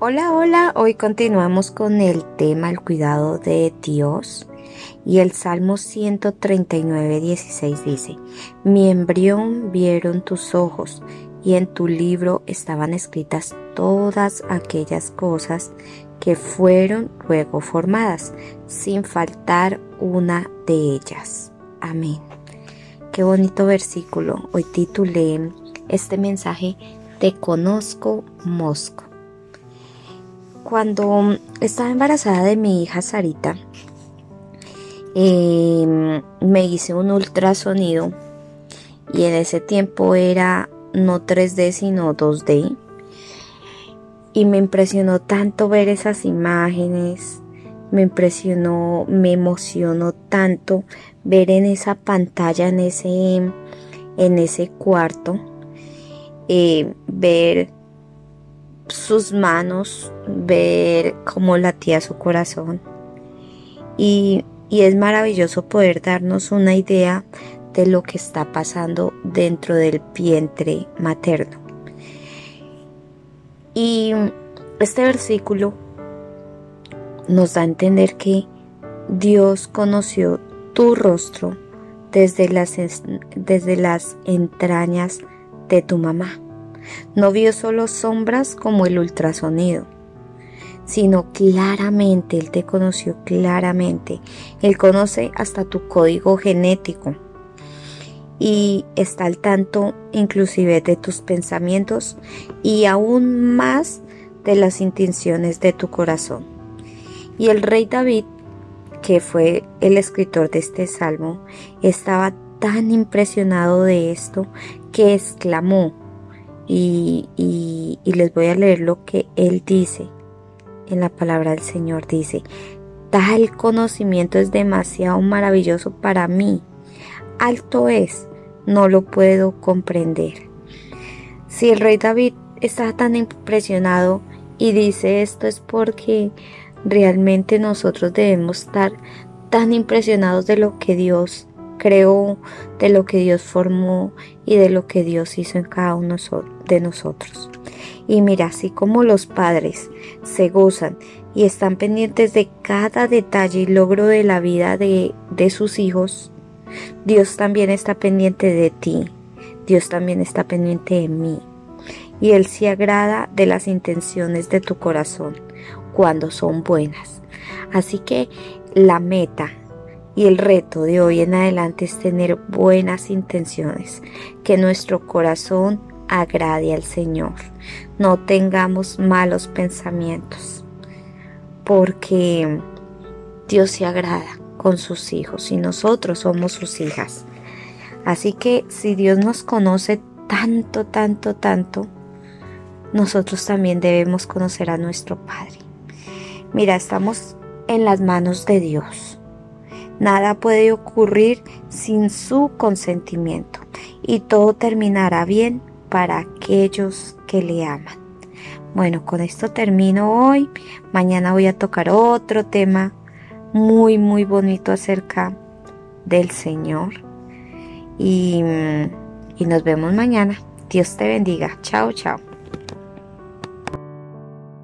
Hola, hola, hoy continuamos con el tema el cuidado de Dios y el Salmo 139, 16 dice, Mi embrión vieron tus ojos y en tu libro estaban escritas todas aquellas cosas que fueron luego formadas, sin faltar una de ellas. Amén. Qué bonito versículo. Hoy titulé este mensaje Te conozco, Mosco. Cuando estaba embarazada de mi hija Sarita, em, me hice un ultrasonido y en ese tiempo era no 3D sino 2D y me impresionó tanto ver esas imágenes, me impresionó, me emocionó tanto ver en esa pantalla, en ese, en ese cuarto, eh, ver sus manos, ver cómo latía su corazón. Y, y es maravilloso poder darnos una idea de lo que está pasando dentro del vientre materno. Y este versículo nos da a entender que Dios conoció tu rostro desde las, desde las entrañas de tu mamá. No vio solo sombras como el ultrasonido, sino claramente, Él te conoció claramente. Él conoce hasta tu código genético y está al tanto inclusive de tus pensamientos y aún más de las intenciones de tu corazón. Y el rey David, que fue el escritor de este salmo, estaba tan impresionado de esto que exclamó, y, les voy a leer lo que él dice. En la palabra del Señor, dice, tal conocimiento es demasiado maravilloso para mí, alto es no lo puedo comprender. Si el rey David está tan impresionado y dice esto es porque realmente nosotros debemos estar tan impresionados de lo que Dios creó, de lo que Dios formó y de lo que Dios hizo en cada uno de nosotros. Y mira, así como los padres se gozan y están pendientes de cada detalle y logro de la vida de, de sus hijos, Dios también está pendiente de ti. Dios también está pendiente de mí. Y Él se agrada de las intenciones de tu corazón cuando son buenas. Así que la meta y el reto de hoy en adelante es tener buenas intenciones, que nuestro corazón agrade al Señor. No tengamos malos pensamientos, porque Dios se agrada con sus hijos y nosotros somos sus hijas. Así que si Dios nos conoce tanto, tanto, tanto, nosotros también debemos conocer a nuestro Padre. Mira, estamos en las manos de Dios. Nada puede ocurrir sin su consentimiento y todo terminará bien para aquellos que le aman. Bueno, con esto termino hoy. Mañana voy a tocar otro tema muy, muy bonito acerca del Señor. Y, y nos vemos mañana. Dios te bendiga. Chao, chao.